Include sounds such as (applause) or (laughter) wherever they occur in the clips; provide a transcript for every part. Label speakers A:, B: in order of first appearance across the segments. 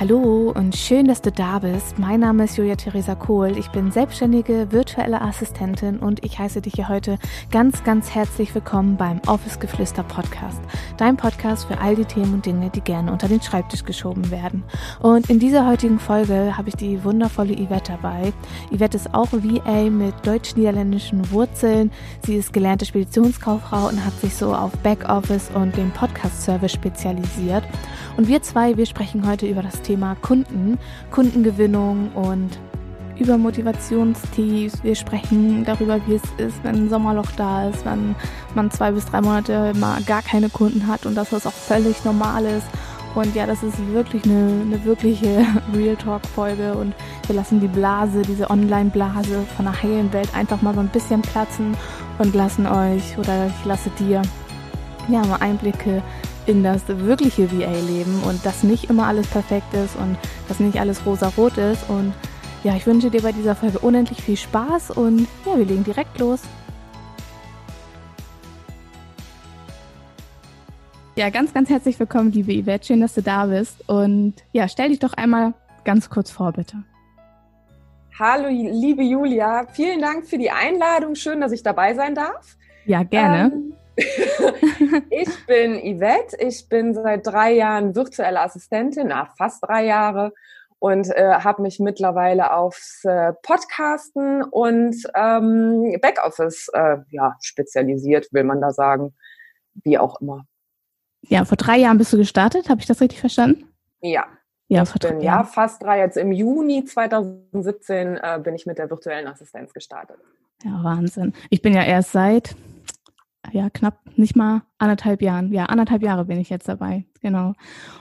A: Hallo und schön, dass du da bist. Mein Name ist Julia Theresa Kohl. Ich bin selbstständige virtuelle Assistentin und ich heiße dich hier heute ganz, ganz herzlich willkommen beim Office Geflüster Podcast. Dein Podcast für all die Themen und Dinge, die gerne unter den Schreibtisch geschoben werden. Und in dieser heutigen Folge habe ich die wundervolle Yvette dabei. Yvette ist auch VA mit deutsch-niederländischen Wurzeln. Sie ist gelernte Speditionskauffrau und hat sich so auf Backoffice und den Podcast-Service spezialisiert. Und wir zwei, wir sprechen heute über das Thema Kunden, Kundengewinnung und über Motivationstiefs. Wir sprechen darüber, wie es ist, wenn ein Sommerloch da ist, wenn man zwei bis drei Monate mal gar keine Kunden hat und dass das auch völlig normal ist. Und ja, das ist wirklich eine, eine wirkliche (laughs) Real Talk-Folge und wir lassen die Blase, diese Online-Blase von der heilen Welt einfach mal so ein bisschen platzen und lassen euch oder ich lasse dir ja mal Einblicke in das wirkliche VA-Leben und dass nicht immer alles perfekt ist und dass nicht alles rosa-rot ist. Und ja, ich wünsche dir bei dieser Folge unendlich viel Spaß und ja, wir legen direkt los. Ja, ganz, ganz herzlich willkommen, liebe Yvette. Schön, dass du da bist. Und ja, stell dich doch einmal ganz kurz vor, bitte.
B: Hallo, liebe Julia. Vielen Dank für die Einladung. Schön, dass ich dabei sein darf.
A: Ja, gerne.
B: Ähm, (laughs) ich bin Yvette, ich bin seit drei Jahren virtuelle Assistentin, nach fast drei Jahre und äh, habe mich mittlerweile aufs äh, Podcasten und ähm, Backoffice äh, ja, spezialisiert, will man da sagen, wie auch immer.
A: Ja, vor drei Jahren bist du gestartet, habe ich das richtig verstanden?
B: Ja. Ja, vor drei Jahren. Ja, fast drei. Jetzt im Juni 2017 äh, bin ich mit der virtuellen Assistenz gestartet.
A: Ja, Wahnsinn. Ich bin ja erst seit ja, knapp nicht mal anderthalb Jahren. Ja, anderthalb Jahre bin ich jetzt dabei, genau.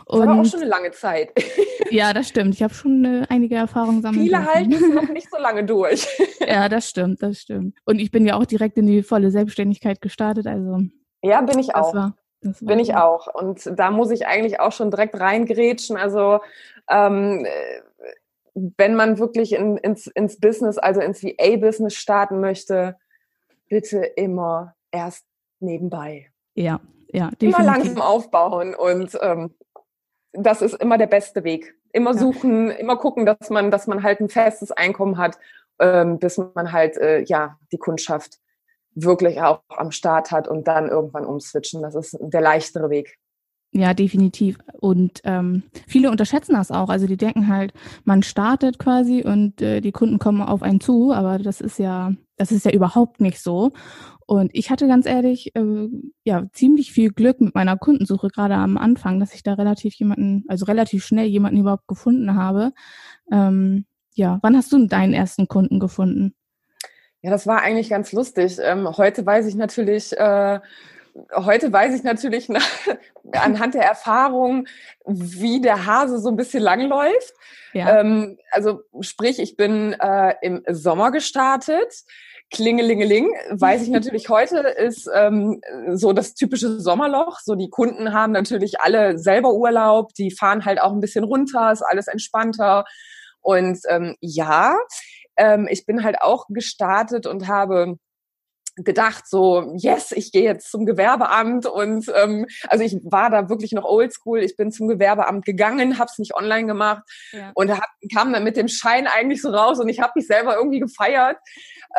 B: Und, das war auch schon eine lange Zeit. (laughs)
A: ja, das stimmt. Ich habe schon äh, einige Erfahrungen sammeln
B: Viele halten es (laughs) noch nicht so lange durch. (laughs)
A: ja, das stimmt, das stimmt. Und ich bin ja auch direkt in die volle Selbstständigkeit gestartet, also.
B: Ja, bin ich auch. War, bin ich auch. Und da muss ich eigentlich auch schon direkt reingrätschen. Also ähm, wenn man wirklich in, ins, ins Business, also ins VA-Business starten möchte, bitte immer erst nebenbei.
A: Ja, ja.
B: Definitiv. Immer langsam aufbauen und ähm, das ist immer der beste Weg. Immer ja. suchen, immer gucken, dass man, dass man halt ein festes Einkommen hat, ähm, bis man halt äh, ja die Kundschaft wirklich auch am Start hat und dann irgendwann umswitchen. Das ist der leichtere Weg.
A: Ja, definitiv. Und ähm, viele unterschätzen das auch. Also die denken halt, man startet quasi und äh, die Kunden kommen auf einen zu, aber das ist ja, das ist ja überhaupt nicht so. Und ich hatte ganz ehrlich, äh, ja, ziemlich viel Glück mit meiner Kundensuche, gerade am Anfang, dass ich da relativ jemanden, also relativ schnell jemanden überhaupt gefunden habe. Ähm, ja, wann hast du deinen ersten Kunden gefunden?
B: Ja, das war eigentlich ganz lustig. Ähm, heute weiß ich natürlich, äh, heute weiß ich natürlich (laughs) nach, anhand der Erfahrung, wie der Hase so ein bisschen langläuft. Ja. Ähm, also sprich, ich bin äh, im Sommer gestartet. Klingelingeling, weiß ich natürlich (laughs) heute, ist ähm, so das typische Sommerloch. So die Kunden haben natürlich alle selber Urlaub, die fahren halt auch ein bisschen runter, ist alles entspannter. Und ähm, ja, ähm, ich bin halt auch gestartet und habe gedacht, so, yes, ich gehe jetzt zum Gewerbeamt und ähm, also ich war da wirklich noch oldschool. Ich bin zum Gewerbeamt gegangen, habe es nicht online gemacht ja. und hab, kam dann mit dem Schein eigentlich so raus und ich habe mich selber irgendwie gefeiert.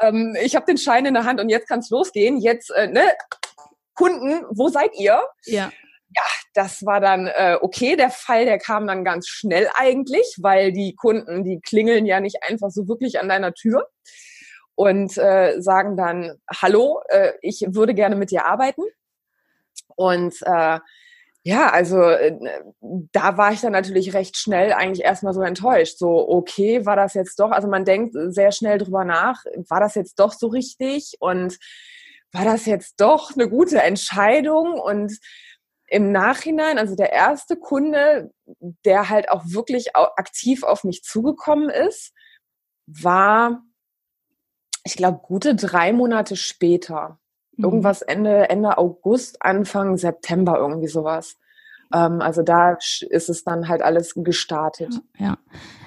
B: Ähm, ich habe den Schein in der Hand und jetzt kann es losgehen. Jetzt, äh, ne, Kunden, wo seid ihr?
A: Ja.
B: Ja, das war dann äh, okay. Der Fall, der kam dann ganz schnell eigentlich, weil die Kunden, die klingeln ja nicht einfach so wirklich an deiner Tür und äh, sagen dann, hallo, äh, ich würde gerne mit dir arbeiten. Und äh, ja, also äh, da war ich dann natürlich recht schnell eigentlich erstmal so enttäuscht. So, okay, war das jetzt doch, also man denkt sehr schnell drüber nach, war das jetzt doch so richtig und war das jetzt doch eine gute Entscheidung? Und im Nachhinein, also der erste Kunde, der halt auch wirklich aktiv auf mich zugekommen ist, war ich glaube, gute drei Monate später. Mhm. Irgendwas Ende, Ende August, Anfang September, irgendwie sowas. Ähm, also da ist es dann halt alles gestartet.
A: Ja,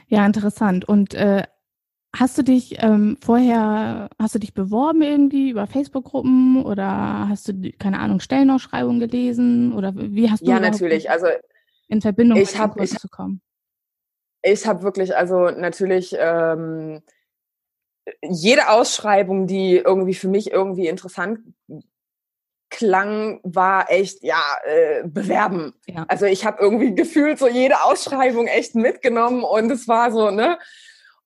A: ja, interessant. Und äh, hast du dich ähm, vorher, hast du dich beworben irgendwie über Facebook-Gruppen oder hast du, keine Ahnung, Stellenausschreibungen gelesen oder wie hast du
B: Ja, natürlich. Also
A: in Verbindung ich mit hab, ich, zu kommen?
B: Ich habe wirklich, also natürlich ähm, jede Ausschreibung, die irgendwie für mich irgendwie interessant klang, war echt, ja, äh, bewerben. Ja. Also ich habe irgendwie gefühlt so jede Ausschreibung echt mitgenommen und es war so, ne?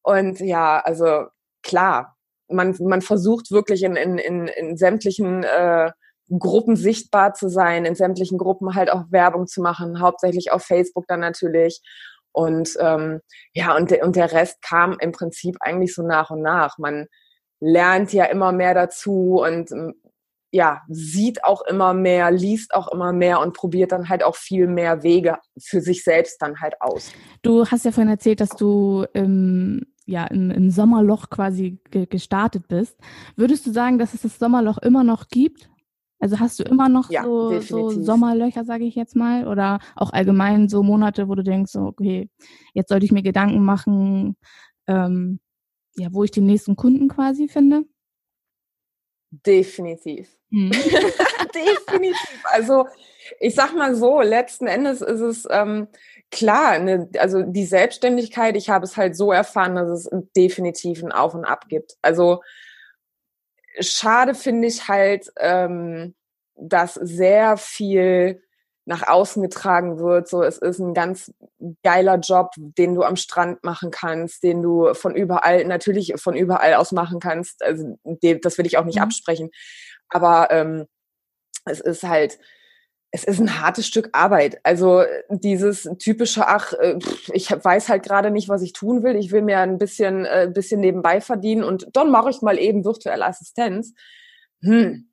B: Und ja, also klar, man, man versucht wirklich in, in, in, in sämtlichen äh, Gruppen sichtbar zu sein, in sämtlichen Gruppen halt auch Werbung zu machen, hauptsächlich auf Facebook dann natürlich. Und ähm, ja, und, de, und der Rest kam im Prinzip eigentlich so nach und nach. Man lernt ja immer mehr dazu und ähm, ja, sieht auch immer mehr, liest auch immer mehr und probiert dann halt auch viel mehr Wege für sich selbst dann halt aus.
A: Du hast ja vorhin erzählt, dass du im, ja, im, im Sommerloch quasi ge gestartet bist. Würdest du sagen, dass es das Sommerloch immer noch gibt? Also hast du immer noch ja, so, so, Sommerlöcher, sage ich jetzt mal, oder auch allgemein so Monate, wo du denkst, so, okay, jetzt sollte ich mir Gedanken machen, ähm, ja, wo ich den nächsten Kunden quasi finde?
B: Definitiv. Hm. (laughs) Definitiv. Also ich sag mal so, letzten Endes ist es ähm, klar, ne, also die Selbstständigkeit, ich habe es halt so erfahren, dass es definitiv ein Auf und Ab gibt. Also schade finde ich halt, ähm, dass sehr viel nach außen getragen wird. So, es ist ein ganz geiler Job, den du am Strand machen kannst, den du von überall, natürlich von überall aus machen kannst. Also, das will ich auch nicht mhm. absprechen. Aber ähm, es ist halt, es ist ein hartes Stück Arbeit. Also dieses typische, ach, äh, ich weiß halt gerade nicht, was ich tun will. Ich will mir ein bisschen, äh, bisschen nebenbei verdienen und dann mache ich mal eben virtuelle Assistenz. Hm.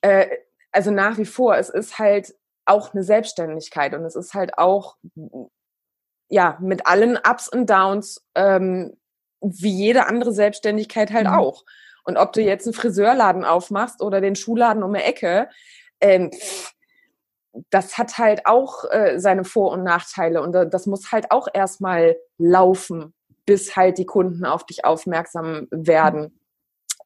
B: Äh, also nach wie vor, es ist halt auch eine Selbstständigkeit und es ist halt auch ja mit allen Ups und Downs ähm, wie jede andere Selbstständigkeit halt mhm. auch. Und ob du jetzt einen Friseurladen aufmachst oder den Schuhladen um die Ecke, ähm, das hat halt auch äh, seine Vor- und Nachteile und das muss halt auch erstmal laufen, bis halt die Kunden auf dich aufmerksam werden.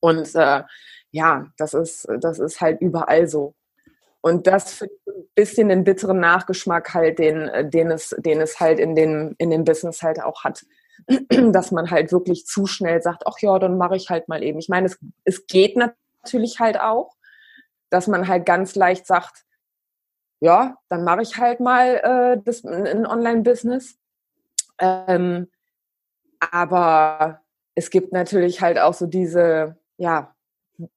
B: Und äh, ja, das ist, das ist halt überall so. Und das für ein bisschen den bitteren Nachgeschmack halt, den, den, es, den es halt in, den, in dem Business halt auch hat. (clears throat) Dass man halt wirklich zu schnell sagt, ach ja, dann mache ich halt mal eben. Ich meine, es, es geht natürlich halt auch, dass man halt ganz leicht sagt, ja, dann mache ich halt mal äh, das, ein Online-Business. Ähm, aber es gibt natürlich halt auch so diese, ja,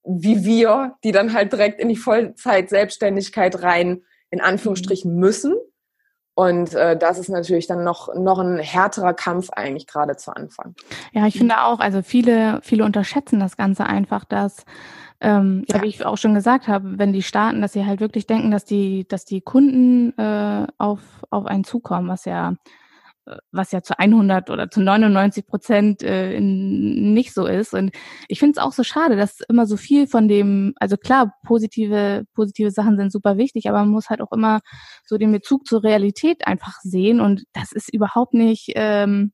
B: wie wir, die dann halt direkt in die Vollzeit-Selbstständigkeit rein, in Anführungsstrichen, müssen. Und äh, das ist natürlich dann noch, noch ein härterer Kampf eigentlich gerade zu Anfang.
A: Ja, ich finde auch, also viele, viele unterschätzen das Ganze einfach, dass ähm, ja, wie ich auch schon gesagt habe, wenn die starten, dass sie halt wirklich denken, dass die, dass die Kunden äh, auf, auf einen zukommen, was ja äh, was ja zu 100 oder zu 99 Prozent äh, nicht so ist. Und ich finde es auch so schade, dass immer so viel von dem, also klar, positive, positive Sachen sind super wichtig, aber man muss halt auch immer so den Bezug zur Realität einfach sehen. Und das ist überhaupt nicht ähm,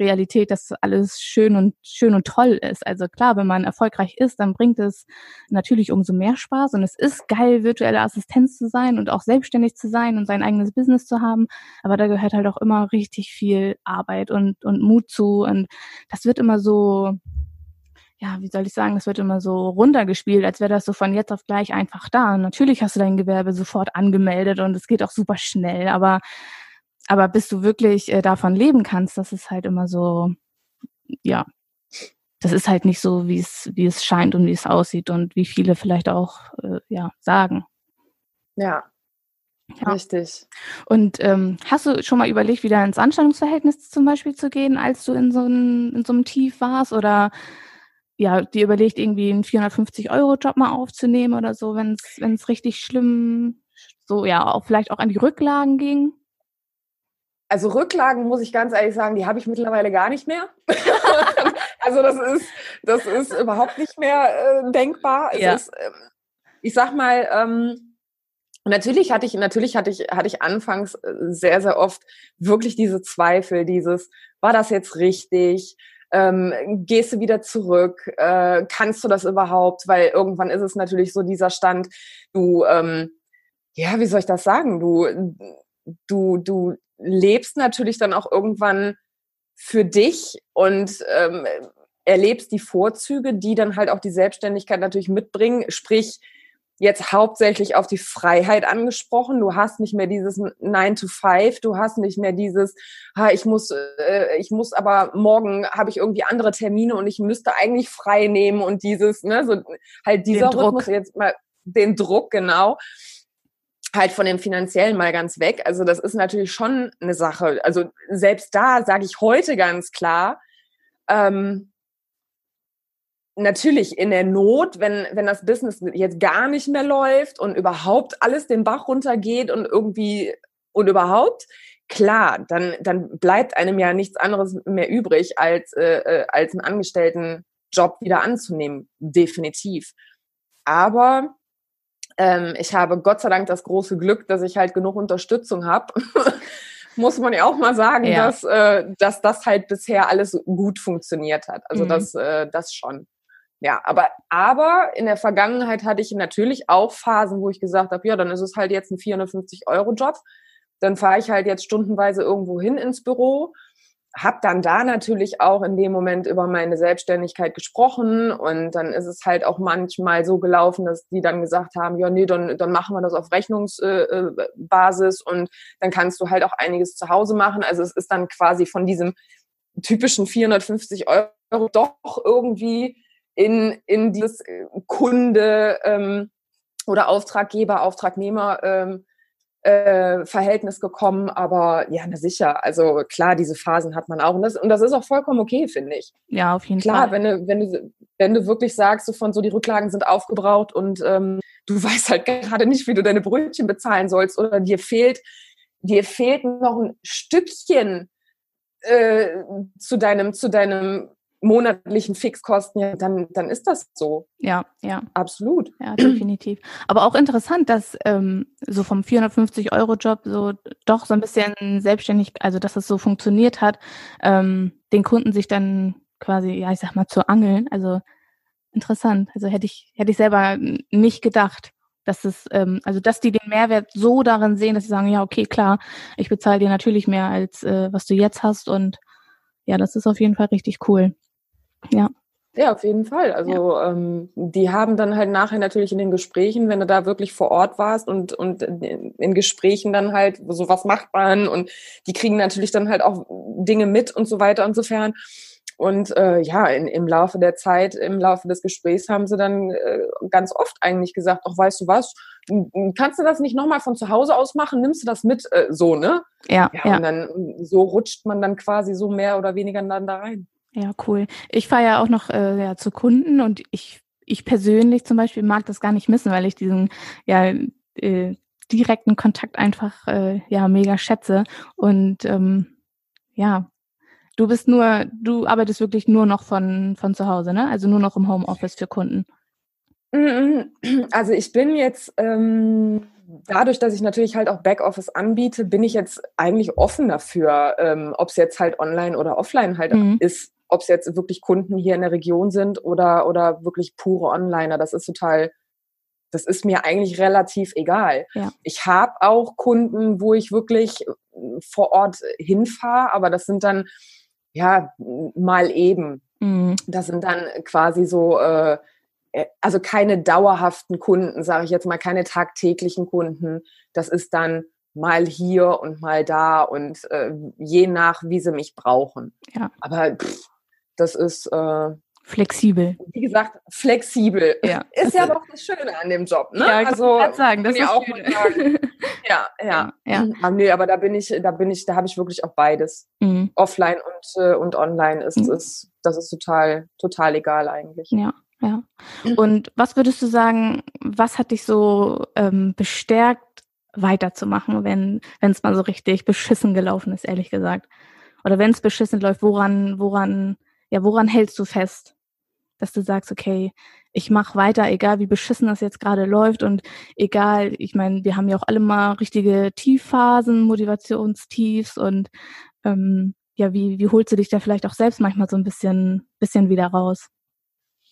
A: Realität, dass alles schön und schön und toll ist. Also klar, wenn man erfolgreich ist, dann bringt es natürlich umso mehr Spaß und es ist geil, virtuelle Assistenz zu sein und auch selbstständig zu sein und sein eigenes Business zu haben. Aber da gehört halt auch immer richtig viel Arbeit und, und Mut zu und das wird immer so, ja, wie soll ich sagen, das wird immer so runtergespielt, als wäre das so von jetzt auf gleich einfach da. Natürlich hast du dein Gewerbe sofort angemeldet und es geht auch super schnell, aber aber bis du wirklich äh, davon leben kannst, das ist halt immer so, ja, das ist halt nicht so, wie es, wie es scheint und wie es aussieht und wie viele vielleicht auch, äh, ja, sagen.
B: Ja. ja. Richtig.
A: Und ähm, hast du schon mal überlegt, wieder ins Anstellungsverhältnis zum Beispiel zu gehen, als du in so, ein, in so einem Tief warst? Oder ja, dir überlegt, irgendwie einen 450-Euro-Job mal aufzunehmen oder so, wenn es richtig schlimm, so ja, auch vielleicht auch an die Rücklagen ging?
B: Also Rücklagen muss ich ganz ehrlich sagen, die habe ich mittlerweile gar nicht mehr. (laughs) also das ist, das ist überhaupt nicht mehr äh, denkbar. Ja. Ist, äh, ich sag mal, ähm, natürlich hatte ich, natürlich hatte ich, hatte ich anfangs äh, sehr, sehr oft wirklich diese Zweifel, dieses, war das jetzt richtig? Ähm, gehst du wieder zurück? Äh, kannst du das überhaupt? Weil irgendwann ist es natürlich so dieser Stand, du, ähm, ja, wie soll ich das sagen? Du, du, du lebst natürlich dann auch irgendwann für dich und ähm, erlebst die Vorzüge, die dann halt auch die Selbstständigkeit natürlich mitbringen. Sprich, jetzt hauptsächlich auf die Freiheit angesprochen. Du hast nicht mehr dieses 9 to 5, du hast nicht mehr dieses, ha, ich muss, äh, ich muss aber morgen habe ich irgendwie andere Termine und ich müsste eigentlich frei nehmen und dieses, ne, so halt dieser den Rhythmus jetzt mal den Druck, genau halt von dem finanziellen mal ganz weg. Also das ist natürlich schon eine Sache. Also selbst da sage ich heute ganz klar, ähm, natürlich in der Not, wenn, wenn das Business jetzt gar nicht mehr läuft und überhaupt alles den Bach runtergeht und irgendwie und überhaupt, klar, dann, dann bleibt einem ja nichts anderes mehr übrig, als, äh, äh als einen Angestelltenjob wieder anzunehmen. Definitiv. Aber ähm, ich habe Gott sei Dank das große Glück, dass ich halt genug Unterstützung habe. (laughs) Muss man ja auch mal sagen, ja. dass, äh, dass das halt bisher alles gut funktioniert hat. Also mhm. das, äh, das schon. Ja, aber, aber in der Vergangenheit hatte ich natürlich auch Phasen, wo ich gesagt habe, ja, dann ist es halt jetzt ein 450-Euro-Job. Dann fahre ich halt jetzt stundenweise irgendwo hin ins Büro habe dann da natürlich auch in dem Moment über meine Selbstständigkeit gesprochen und dann ist es halt auch manchmal so gelaufen, dass die dann gesagt haben, ja nee, dann, dann machen wir das auf Rechnungsbasis und dann kannst du halt auch einiges zu Hause machen. Also es ist dann quasi von diesem typischen 450 Euro doch irgendwie in, in dieses Kunde ähm, oder Auftraggeber, Auftragnehmer ähm, äh, Verhältnis gekommen, aber ja, na sicher. Also klar, diese Phasen hat man auch und das, und das ist auch vollkommen okay, finde ich.
A: Ja, auf jeden
B: klar,
A: Fall.
B: Klar, wenn du, wenn du, wenn du wirklich sagst, so von so die Rücklagen sind aufgebraucht und ähm, du (laughs) weißt halt gerade nicht, wie du deine Brötchen bezahlen sollst oder dir fehlt, dir fehlt noch ein Stückchen äh, zu deinem, zu deinem monatlichen Fixkosten, ja, dann, dann ist das so.
A: Ja, ja.
B: Absolut.
A: Ja, definitiv. Aber auch interessant, dass ähm, so vom 450-Euro-Job so doch so ein bisschen selbstständig, also dass es so funktioniert hat, ähm, den Kunden sich dann quasi, ja, ich sag mal, zu angeln. Also interessant. Also hätte ich, hätte ich selber nicht gedacht, dass es, ähm, also dass die den Mehrwert so darin sehen, dass sie sagen, ja, okay, klar, ich bezahle dir natürlich mehr als äh, was du jetzt hast und ja, das ist auf jeden Fall richtig cool. Ja.
B: Ja, auf jeden Fall. Also ja. ähm, die haben dann halt nachher natürlich in den Gesprächen, wenn du da wirklich vor Ort warst und, und in Gesprächen dann halt, so was macht man und die kriegen natürlich dann halt auch Dinge mit und so weiter und so fern. Und äh, ja, in, im Laufe der Zeit, im Laufe des Gesprächs haben sie dann äh, ganz oft eigentlich gesagt, ach, weißt du was, kannst du das nicht nochmal von zu Hause aus machen? Nimmst du das mit? Äh, so, ne?
A: Ja, ja, ja.
B: Und dann so rutscht man dann quasi so mehr oder weniger dann da rein.
A: Ja, cool. Ich fahre ja auch noch äh, ja, zu Kunden und ich, ich persönlich zum Beispiel mag das gar nicht missen, weil ich diesen ja äh, direkten Kontakt einfach äh, ja mega schätze. Und ähm, ja, du bist nur, du arbeitest wirklich nur noch von, von zu Hause, ne? Also nur noch im Homeoffice für Kunden. (clears throat)
B: Also ich bin jetzt ähm, dadurch, dass ich natürlich halt auch Backoffice anbiete, bin ich jetzt eigentlich offen dafür, ähm, ob es jetzt halt online oder offline halt mhm. ist ob es jetzt wirklich Kunden hier in der Region sind oder, oder wirklich pure Onliner. Das ist total, das ist mir eigentlich relativ egal. Ja. Ich habe auch Kunden, wo ich wirklich äh, vor Ort hinfahre, aber das sind dann ja mal eben. Mhm. Das sind dann quasi so, äh, äh also keine dauerhaften Kunden, sage ich jetzt mal, keine tagtäglichen Kunden. Das ist dann mal hier und mal da und äh, je nach, wie sie mich brauchen. Ja. Aber pff, das ist äh,
A: flexibel.
B: Wie gesagt, flexibel. Ja. (laughs) Ist ja auch das Schöne an dem Job. Ne?
A: Ja, also kann sagen, das ist
B: auch sagen. (laughs) ja, ja, ja. Aber nee, aber da bin ich, da bin ich, da habe ich wirklich auch beides. Mhm. Offline und, äh, und online ist, mhm. ist, das ist total, total egal eigentlich.
A: Ja. Ja. Und was würdest du sagen, was hat dich so ähm, bestärkt, weiterzumachen, wenn wenn es mal so richtig beschissen gelaufen ist, ehrlich gesagt? Oder wenn es beschissen läuft, woran, woran ja, woran hältst du fest? Dass du sagst, okay, ich mache weiter, egal wie beschissen das jetzt gerade läuft und egal, ich meine, wir haben ja auch alle mal richtige Tiefphasen, Motivationstiefs und ähm, ja, wie, wie holst du dich da vielleicht auch selbst manchmal so ein bisschen, bisschen wieder raus?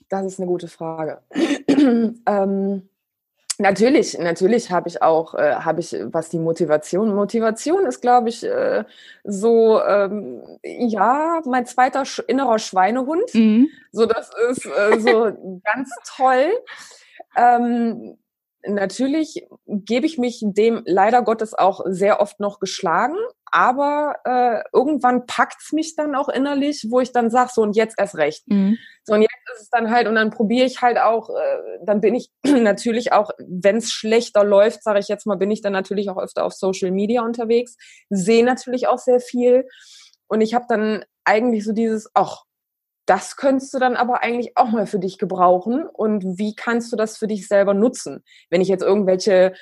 B: Das ist eine gute Frage. (clears throat) ähm, Natürlich, natürlich habe ich auch, äh, habe ich, was die Motivation, Motivation ist, glaube ich, äh, so, ähm, ja, mein zweiter sch innerer Schweinehund. Mhm. So, das ist äh, so ganz toll. Ähm, natürlich gebe ich mich dem leider Gottes auch sehr oft noch geschlagen, aber äh, irgendwann packt's mich dann auch innerlich, wo ich dann sage, so und jetzt erst recht. Mhm. So und jetzt ist es dann halt, und dann probiere ich halt auch, äh, dann bin ich (clears throat) natürlich auch, wenn es schlechter läuft, sage ich jetzt mal, bin ich dann natürlich auch öfter auf Social Media unterwegs, sehe natürlich auch sehr viel. Und ich habe dann eigentlich so dieses, ach, das könntest du dann aber eigentlich auch mal für dich gebrauchen. Und wie kannst du das für dich selber nutzen? Wenn ich jetzt irgendwelche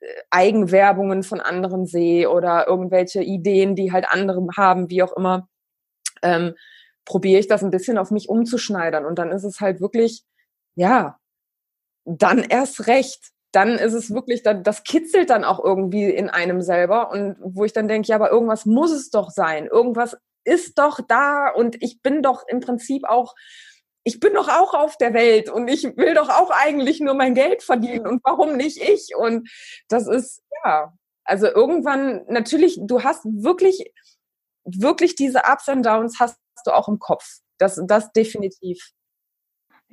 B: äh, Eigenwerbungen von anderen sehe oder irgendwelche Ideen, die halt andere haben, wie auch immer, ähm, probiere ich das ein bisschen auf mich umzuschneidern. Und dann ist es halt wirklich, ja, dann erst recht. Dann ist es wirklich, das kitzelt dann auch irgendwie in einem selber. Und wo ich dann denke, ja, aber irgendwas muss es doch sein. Irgendwas ist doch da und ich bin doch im Prinzip auch, ich bin doch auch auf der Welt und ich will doch auch eigentlich nur mein Geld verdienen und warum nicht ich? Und das ist, ja, also irgendwann, natürlich, du hast wirklich, wirklich diese Ups und Downs hast du auch im Kopf. Das, das definitiv.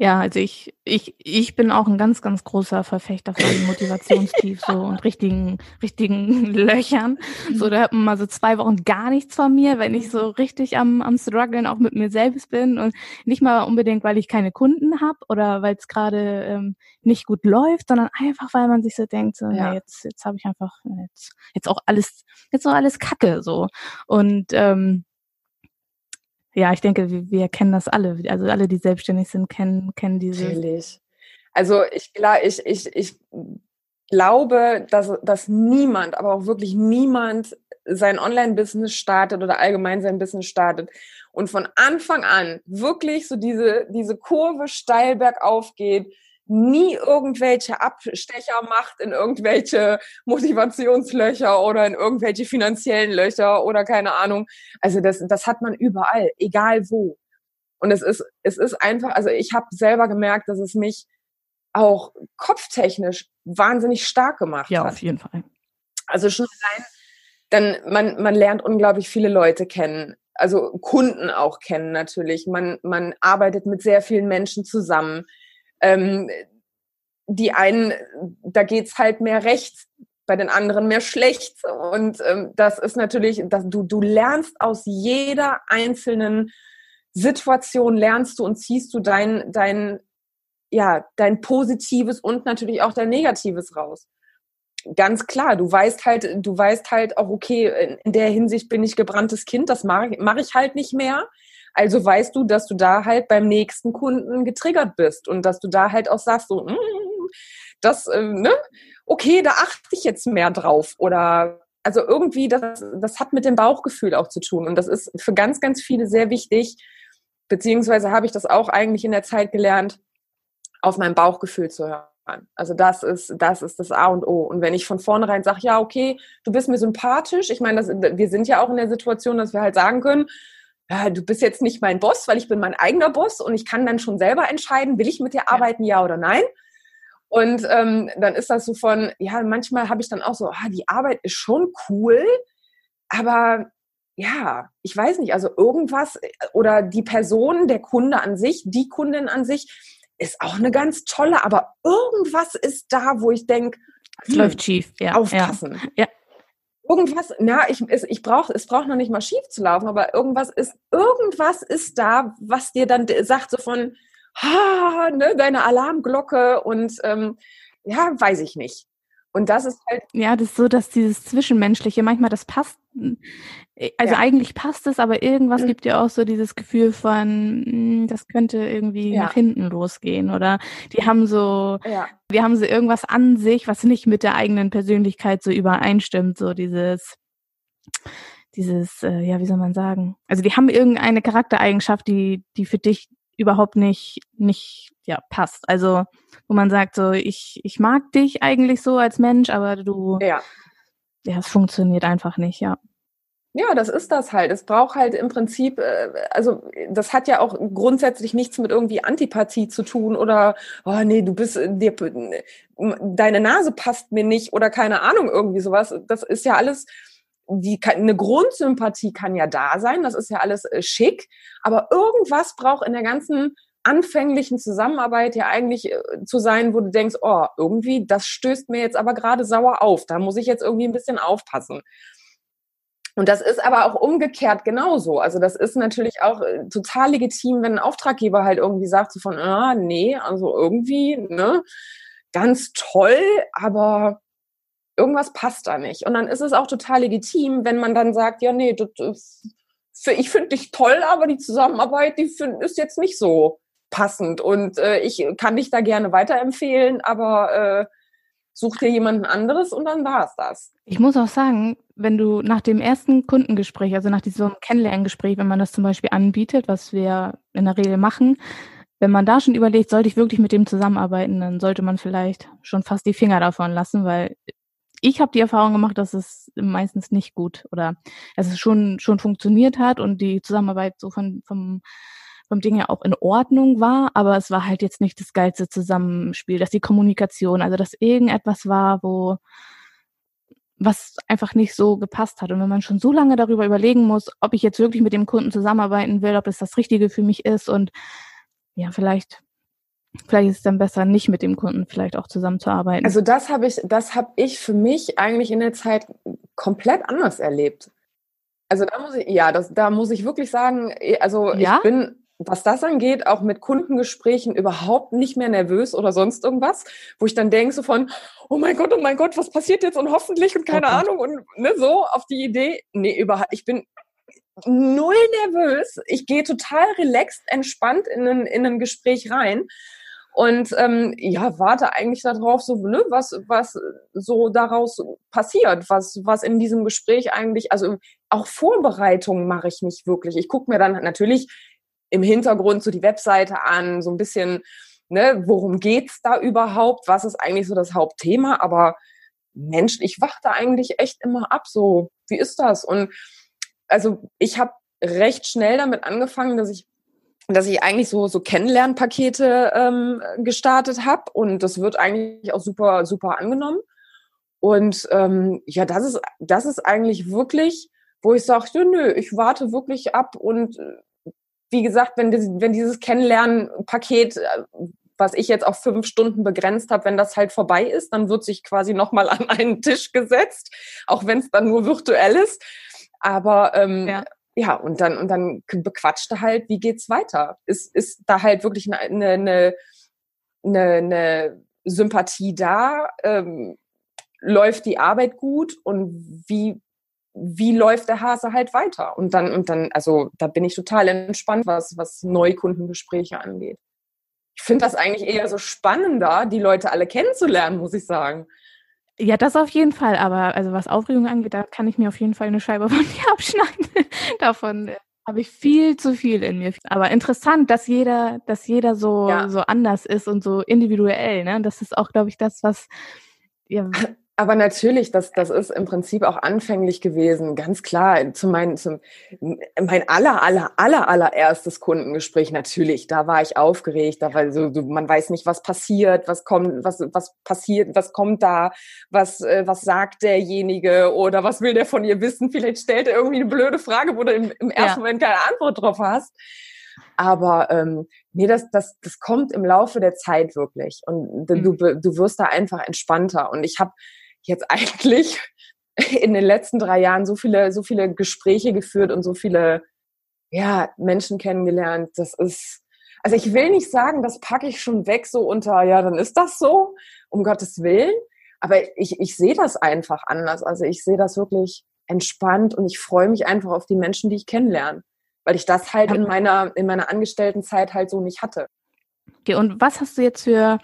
A: Ja, also ich, ich, ich bin auch ein ganz, ganz großer Verfechter von (coughs) Motivationstief so und richtigen, richtigen (laughs) Löchern. So, da hat man mal so zwei Wochen gar nichts von mir, wenn ich so richtig am, am struggeln auch mit mir selbst bin und nicht mal unbedingt, weil ich keine Kunden habe oder weil es gerade ähm, nicht gut läuft, sondern einfach, weil man sich so denkt, so, ja. nee, jetzt, jetzt habe ich einfach jetzt, jetzt auch alles, jetzt auch alles Kacke so. Und ähm, ja, ich denke, wir, wir kennen das alle. Also alle, die selbstständig sind, kennen, kennen diese.
B: Natürlich. Also ich, klar, ich, ich, ich glaube, dass, dass niemand, aber auch wirklich niemand sein Online-Business startet oder allgemein sein Business startet und von Anfang an wirklich so diese, diese Kurve steil bergauf geht, nie irgendwelche Abstecher macht in irgendwelche Motivationslöcher oder in irgendwelche finanziellen Löcher oder keine Ahnung. Also das, das hat man überall, egal wo. Und es ist, es ist einfach, also ich habe selber gemerkt, dass es mich auch kopftechnisch wahnsinnig stark gemacht
A: ja,
B: hat.
A: Ja, auf jeden Fall.
B: Also schon allein, dann man, man lernt unglaublich viele Leute kennen, also Kunden auch kennen natürlich. Man, man arbeitet mit sehr vielen Menschen zusammen ähm, die einen, da geht's halt mehr rechts, bei den anderen mehr schlecht. Und ähm, das ist natürlich, dass du, du lernst aus jeder einzelnen Situation, lernst du und ziehst du dein, dein, ja, dein Positives und natürlich auch dein Negatives raus. Ganz klar, du weißt halt, du weißt halt auch, okay, in der Hinsicht bin ich gebranntes Kind, das mache mach ich halt nicht mehr. Also weißt du, dass du da halt beim nächsten Kunden getriggert bist und dass du da halt auch sagst, so, mm, das, äh, ne, okay, da achte ich jetzt mehr drauf oder also irgendwie, das, das hat mit dem Bauchgefühl auch zu tun und das ist für ganz, ganz viele sehr wichtig, beziehungsweise habe ich das auch eigentlich in der Zeit gelernt, auf mein Bauchgefühl zu hören. Also das ist, das ist das A und O. Und wenn ich von vornherein sage, ja, okay, du bist mir sympathisch, ich meine, das, wir sind ja auch in der Situation, dass wir halt sagen können, ja, du bist jetzt nicht mein Boss, weil ich bin mein eigener Boss und ich kann dann schon selber entscheiden, will ich mit dir arbeiten, ja, ja oder nein. Und ähm, dann ist das so von, ja, manchmal habe ich dann auch so, ah, die Arbeit ist schon cool, aber ja, ich weiß nicht, also irgendwas äh, oder die Person, der Kunde an sich, die Kundin an sich, ist auch eine ganz tolle, aber irgendwas ist da, wo ich denke,
A: hm, läuft schief, ja.
B: Aufpassen.
A: Ja.
B: Irgendwas, na, ich, ich brauche, es braucht noch nicht mal schief zu laufen, aber irgendwas ist, irgendwas ist da, was dir dann sagt so von, ha, ne, deine Alarmglocke und ähm, ja, weiß ich nicht. Und das ist halt.
A: Ja, das ist so, dass dieses Zwischenmenschliche, manchmal das passt, also ja. eigentlich passt es, aber irgendwas mhm. gibt dir auch so dieses Gefühl von, hm, das könnte irgendwie ja. nach hinten losgehen. Oder die haben so, ja. die haben so irgendwas an sich, was nicht mit der eigenen Persönlichkeit so übereinstimmt, so dieses, dieses, äh, ja, wie soll man sagen? Also die haben irgendeine Charaktereigenschaft, die, die für dich überhaupt nicht, nicht, ja, passt. Also, wo man sagt, so, ich, ich mag dich eigentlich so als Mensch, aber du,
B: ja,
A: ja, es funktioniert einfach nicht, ja.
B: Ja, das ist das halt. Es braucht halt im Prinzip, äh, also das hat ja auch grundsätzlich nichts mit irgendwie Antipathie zu tun oder, oh nee, du bist, dir, deine Nase passt mir nicht oder keine Ahnung, irgendwie sowas. Das ist ja alles, die, eine Grundsympathie kann ja da sein, das ist ja alles äh, schick, aber irgendwas braucht in der ganzen anfänglichen Zusammenarbeit ja eigentlich äh, zu sein, wo du denkst, oh, irgendwie, das stößt mir jetzt aber gerade sauer auf, da muss ich jetzt irgendwie ein bisschen aufpassen. Und das ist aber auch umgekehrt genauso. Also das ist natürlich auch äh, total legitim, wenn ein Auftraggeber halt irgendwie sagt so von, ah, nee, also irgendwie, ne, ganz toll, aber irgendwas passt da nicht. Und dann ist es auch total legitim, wenn man dann sagt, ja, nee, das, ich finde dich toll, aber die Zusammenarbeit, die find, ist jetzt nicht so passend. Und äh, ich kann dich da gerne weiterempfehlen, aber äh, such dir jemanden anderes und dann war es das.
A: Ich muss auch sagen, wenn du nach dem ersten Kundengespräch, also nach diesem Kennenlerngespräch, wenn man das zum Beispiel anbietet, was wir in der Regel machen, wenn man da schon überlegt, sollte ich wirklich mit dem zusammenarbeiten, dann sollte man vielleicht schon fast die Finger davon lassen, weil ich habe die Erfahrung gemacht, dass es meistens nicht gut oder dass es schon schon funktioniert hat und die Zusammenarbeit so von vom vom Ding ja auch in Ordnung war, aber es war halt jetzt nicht das geilste Zusammenspiel, dass die Kommunikation, also dass irgendetwas war, wo was einfach nicht so gepasst hat. Und wenn man schon so lange darüber überlegen muss, ob ich jetzt wirklich mit dem Kunden zusammenarbeiten will, ob es das Richtige für mich ist und ja, vielleicht vielleicht ist es dann besser, nicht mit dem Kunden vielleicht auch zusammenzuarbeiten.
B: Also das habe ich, das habe ich für mich eigentlich in der Zeit komplett anders erlebt. Also da muss ich, ja, das, da muss ich wirklich sagen, also ja? ich bin was das angeht, auch mit Kundengesprächen überhaupt nicht mehr nervös oder sonst irgendwas, wo ich dann denke so von, oh mein Gott, oh mein Gott, was passiert jetzt und hoffentlich und keine okay. Ahnung und ne, so auf die Idee. Nee, überhaupt, ich bin null nervös. Ich gehe total relaxed, entspannt in ein, in ein Gespräch rein und ähm, ja, warte eigentlich darauf, so, ne, was, was so daraus passiert, was, was in diesem Gespräch eigentlich, also auch Vorbereitungen mache ich nicht wirklich. Ich gucke mir dann natürlich im Hintergrund so die Webseite an, so ein bisschen, ne, worum geht's da überhaupt? Was ist eigentlich so das Hauptthema? Aber Mensch, ich warte eigentlich echt immer ab, so, wie ist das? Und also ich habe recht schnell damit angefangen, dass ich dass ich eigentlich so so Kennenlernpakete ähm, gestartet habe und das wird eigentlich auch super super angenommen und ähm, ja das ist das ist eigentlich wirklich wo ich sage ja, nö ich warte wirklich ab und wie gesagt, wenn, wenn dieses Kennenlernen-Paket, äh, was ich jetzt auf fünf Stunden begrenzt habe, wenn das halt vorbei ist, dann wird sich quasi nochmal an einen Tisch gesetzt, auch wenn es dann nur virtuell ist. Aber ähm, ja. Ja, und dann, und dann bequatschte halt, wie geht's weiter? Ist, ist da halt wirklich eine, eine, eine, eine Sympathie da? Ähm, läuft die Arbeit gut und wie wie läuft der Hase halt weiter? Und dann, und dann, also da bin ich total entspannt, was, was Neukundengespräche angeht. Ich finde das eigentlich eher so spannender, die Leute alle kennenzulernen, muss ich sagen.
A: Ja, das auf jeden Fall, aber also was Aufregung angeht, da kann ich mir auf jeden Fall eine Scheibe (laughs) von dir abschneiden. Davon äh, habe ich viel zu viel in mir. Aber interessant, dass jeder, dass jeder so, ja. so anders ist und so individuell. Ne? Das ist auch, glaube ich, das, was ja,
B: Aber natürlich, das, das ist im Prinzip auch anfänglich gewesen, ganz klar. Zu mein, zum, mein aller, aller, aller, allererstes Kundengespräch, natürlich, da war ich aufgeregt, da war so, man weiß nicht, was passiert, was kommt, was, was passiert, was kommt da, was, äh, was sagt derjenige oder was will der von ihr wissen? Vielleicht stellt er irgendwie eine blöde Frage, wo du im, im ersten ja. Moment keine Antwort drauf hast. Aber ähm, nee, das, das, das kommt im Laufe der Zeit wirklich. Und du, mhm. du, du wirst da einfach entspannter. Und ich habe jetzt eigentlich (laughs) in den letzten drei Jahren so viele, so viele Gespräche geführt und so viele ja, Menschen kennengelernt. Das ist, also ich will nicht sagen, das packe ich schon weg so unter, ja, dann ist das so, um Gottes Willen. Aber ich, ich sehe das einfach anders. Also ich sehe das wirklich entspannt und ich freue mich einfach auf die Menschen, die ich kennenlerne. Weil ich das halt in meiner, in meiner Angestelltenzeit halt so nicht hatte.
A: Okay, und was hast du jetzt für,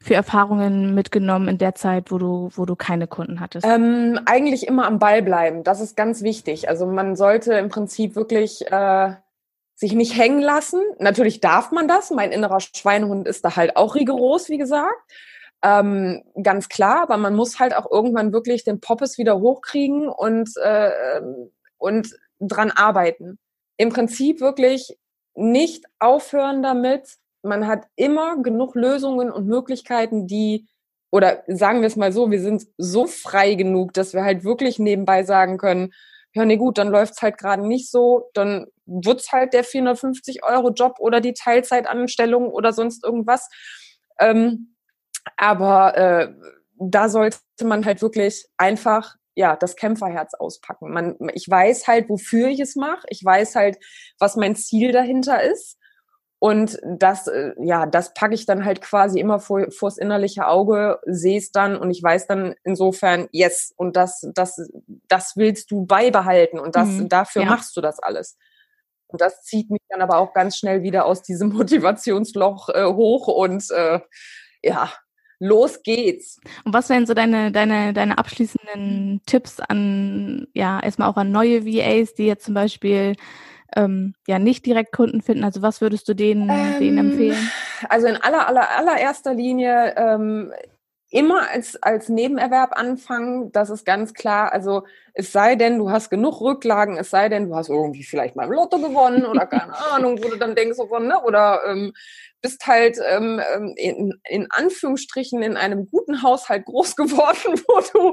A: für Erfahrungen mitgenommen in der Zeit, wo du, wo du keine Kunden hattest?
B: Ähm, eigentlich immer am Ball bleiben. Das ist ganz wichtig. Also man sollte im Prinzip wirklich äh, sich nicht hängen lassen. Natürlich darf man das. Mein innerer Schweinehund ist da halt auch rigoros, wie gesagt. Ähm, ganz klar, aber man muss halt auch irgendwann wirklich den Poppes wieder hochkriegen und äh, und dran arbeiten. Im Prinzip wirklich nicht aufhören damit. Man hat immer genug Lösungen und Möglichkeiten, die, oder sagen wir es mal so, wir sind so frei genug, dass wir halt wirklich nebenbei sagen können, ja, nee, gut, dann läuft's halt gerade nicht so, dann wird's halt der 450 Euro Job oder die Teilzeitanstellung oder sonst irgendwas. Ähm, aber äh, da sollte man halt wirklich einfach ja das Kämpferherz auspacken. Man, ich weiß halt, wofür ich es mache. Ich weiß halt, was mein Ziel dahinter ist. Und das, äh, ja, das packe ich dann halt quasi immer vor, vors innerliche Auge, sehe es dann und ich weiß dann insofern, yes, und das, das, das willst du beibehalten und das, mhm, dafür ja. machst du das alles. Und das zieht mich dann aber auch ganz schnell wieder aus diesem (laughs) Motivationsloch äh, hoch und äh, ja, los geht's.
A: Und was wären so deine, deine, deine abschließenden Tipps an, ja, erstmal auch an neue VAs, die jetzt zum Beispiel ähm, ja nicht direkt Kunden finden? Also was würdest du denen, ähm, denen empfehlen?
B: Also in aller, aller, allererster Linie ähm, immer als, als Nebenerwerb anfangen, das ist ganz klar. Also es sei denn, du hast genug Rücklagen, es sei denn, du hast irgendwie vielleicht mal im Lotto gewonnen oder keine (laughs) Ahnung, wo du dann denkst, so, ne? oder ähm, bist halt ähm, ähm, in, in Anführungsstrichen in einem guten Haushalt groß (laughs) geworden, wo du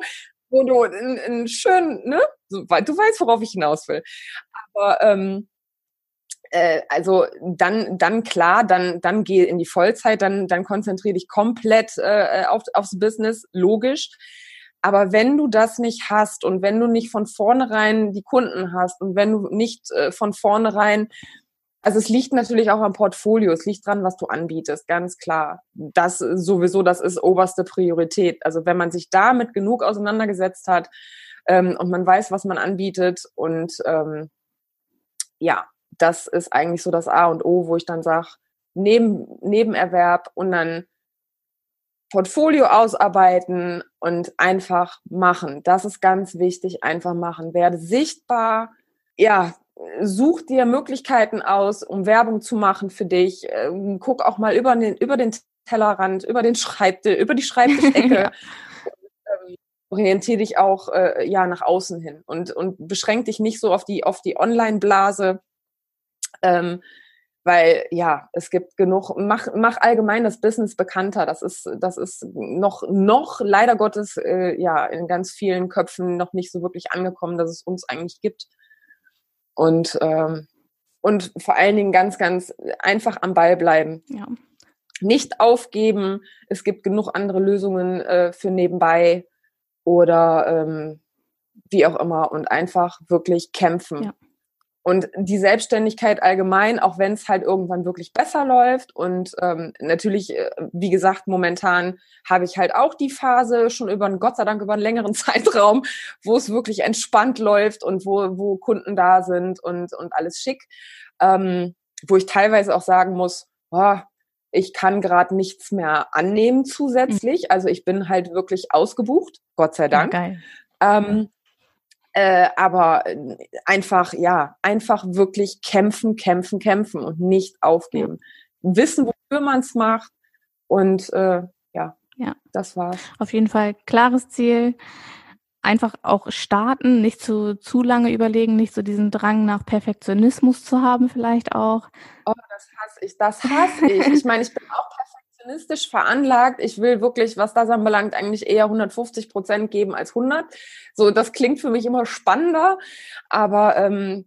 B: wo du in, in schön, ne, du weißt, worauf ich hinaus will. Aber ähm, äh, also dann, dann klar, dann, dann geh in die Vollzeit, dann, dann konzentriere dich komplett äh, auf, aufs Business, logisch. Aber wenn du das nicht hast und wenn du nicht von vornherein die Kunden hast und wenn du nicht äh, von vornherein, also es liegt natürlich auch am Portfolio, es liegt dran, was du anbietest, ganz klar. Das sowieso, das ist oberste Priorität. Also wenn man sich damit genug auseinandergesetzt hat ähm, und man weiß, was man anbietet und ähm, ja, das ist eigentlich so das A und O, wo ich dann sage, neben, Nebenerwerb und dann Portfolio ausarbeiten und einfach machen. Das ist ganz wichtig, einfach machen. Werde sichtbar, ja, such dir Möglichkeiten aus, um Werbung zu machen für dich. Ähm, guck auch mal über den, über den Tellerrand, über den Schreibtisch, über die (laughs) Schreibtischecke. ja. Ähm, orientiere dich auch äh, ja nach außen hin und und beschränk dich nicht so auf die auf die Online-Blase, ähm, weil ja, es gibt genug, mach, mach allgemein das Business bekannter. Das ist, das ist noch, noch leider Gottes, äh, ja, in ganz vielen Köpfen noch nicht so wirklich angekommen, dass es uns eigentlich gibt. Und, ähm, und vor allen Dingen ganz, ganz einfach am Ball bleiben. Ja. Nicht aufgeben. Es gibt genug andere Lösungen äh, für nebenbei oder ähm, wie auch immer und einfach wirklich kämpfen. Ja. Und die Selbstständigkeit allgemein, auch wenn es halt irgendwann wirklich besser läuft. Und ähm, natürlich, äh, wie gesagt, momentan habe ich halt auch die Phase schon über einen, Gott sei Dank, über einen längeren (laughs) Zeitraum, wo es wirklich entspannt läuft und wo, wo Kunden da sind und, und alles schick. Ähm, wo ich teilweise auch sagen muss, oh, ich kann gerade nichts mehr annehmen zusätzlich. Mhm. Also ich bin halt wirklich ausgebucht, Gott sei Dank. Ja, ähm, äh, aber äh, einfach, ja, einfach wirklich kämpfen, kämpfen, kämpfen und nicht aufgeben. Ja. Wissen, wofür man es macht und äh, ja, ja, das war's.
A: Auf jeden Fall klares Ziel. Einfach auch starten, nicht zu, zu lange überlegen, nicht so diesen Drang nach Perfektionismus zu haben, vielleicht auch.
B: Oh, das hasse ich, das hasse ich. Ich (laughs) meine, ich bin auch perfektionistisch veranlagt. Ich will wirklich, was das anbelangt, eigentlich eher 150 Prozent geben als 100. So, das klingt für mich immer spannender, aber ähm,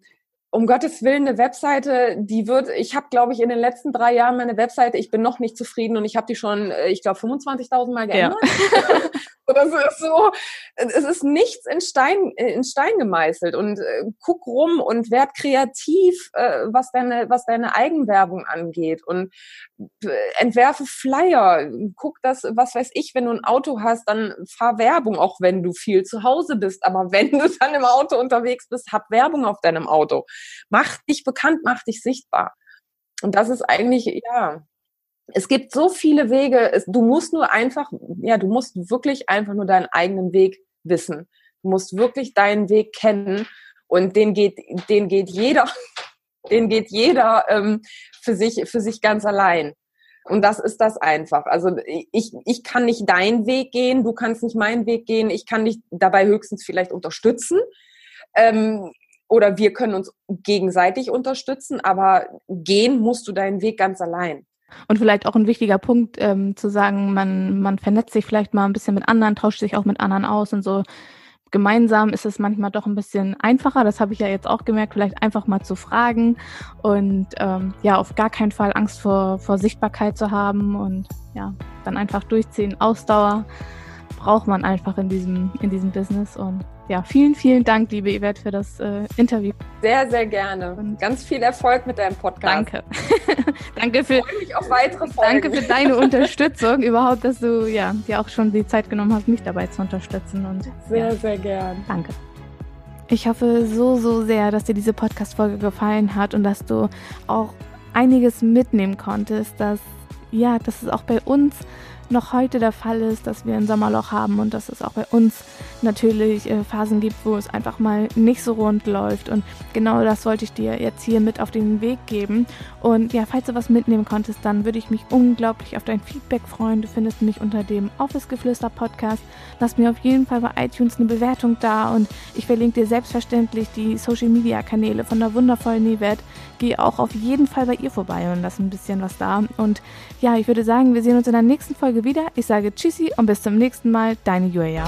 B: um Gottes Willen eine Webseite, die wird, ich habe, glaube ich, in den letzten drei Jahren meine Webseite, ich bin noch nicht zufrieden und ich habe die schon, äh, ich glaube, 25.000 Mal geändert. Ja. So, ist so, es ist nichts in Stein, in Stein gemeißelt. Und äh, guck rum und werd kreativ, äh, was deine, was deine Eigenwerbung angeht. Und äh, entwerfe Flyer, guck das, was weiß ich, wenn du ein Auto hast, dann fahr Werbung, auch wenn du viel zu Hause bist, aber (laughs) wenn du dann im Auto unterwegs bist, hab Werbung auf deinem Auto. Mach dich bekannt, mach dich sichtbar. Und das ist eigentlich, ja, es gibt so viele Wege. Du musst nur einfach, ja, du musst wirklich einfach nur deinen eigenen Weg wissen. Du musst wirklich deinen Weg kennen und den geht, den geht jeder, (laughs) den geht jeder ähm, für sich, für sich ganz allein. Und das ist das einfach. Also ich, ich kann nicht deinen Weg gehen, du kannst nicht meinen Weg gehen. Ich kann dich dabei höchstens vielleicht unterstützen. Ähm, oder wir können uns gegenseitig unterstützen, aber gehen musst du deinen Weg ganz allein.
A: Und vielleicht auch ein wichtiger Punkt ähm, zu sagen, man, man vernetzt sich vielleicht mal ein bisschen mit anderen, tauscht sich auch mit anderen aus und so. Gemeinsam ist es manchmal doch ein bisschen einfacher. Das habe ich ja jetzt auch gemerkt, vielleicht einfach mal zu fragen und ähm, ja, auf gar keinen Fall Angst vor, vor Sichtbarkeit zu haben und ja, dann einfach durchziehen. Ausdauer braucht man einfach in diesem, in diesem Business und ja, vielen, vielen Dank, liebe Yvette, für das äh, Interview.
B: Sehr, sehr gerne. Und Ganz viel Erfolg mit deinem Podcast.
A: Danke. (laughs) danke für,
B: ich freue mich auf weitere Folgen.
A: Danke für deine Unterstützung, überhaupt, dass du ja, dir auch schon die Zeit genommen hast, mich dabei zu unterstützen. Und,
B: sehr,
A: ja.
B: sehr gern.
A: Danke. Ich hoffe so, so sehr, dass dir diese Podcast-Folge gefallen hat und dass du auch einiges mitnehmen konntest, dass, ja, dass es auch bei uns noch heute der Fall ist, dass wir ein Sommerloch haben und dass es auch bei uns natürlich äh, Phasen gibt, wo es einfach mal nicht so rund läuft. Und genau das wollte ich dir jetzt hier mit auf den Weg geben. Und ja, falls du was mitnehmen konntest, dann würde ich mich unglaublich auf dein Feedback freuen. Du findest mich unter dem Office Geflüster Podcast. Lass mir auf jeden Fall bei iTunes eine Bewertung da und ich verlinke dir selbstverständlich die Social Media Kanäle von der wundervollen Yvette. Geh auch auf jeden Fall bei ihr vorbei und lass ein bisschen was da. Und ja, ich würde sagen, wir sehen uns in der nächsten Folge wieder. Ich sage Tschüssi und bis zum nächsten Mal. Deine Julia.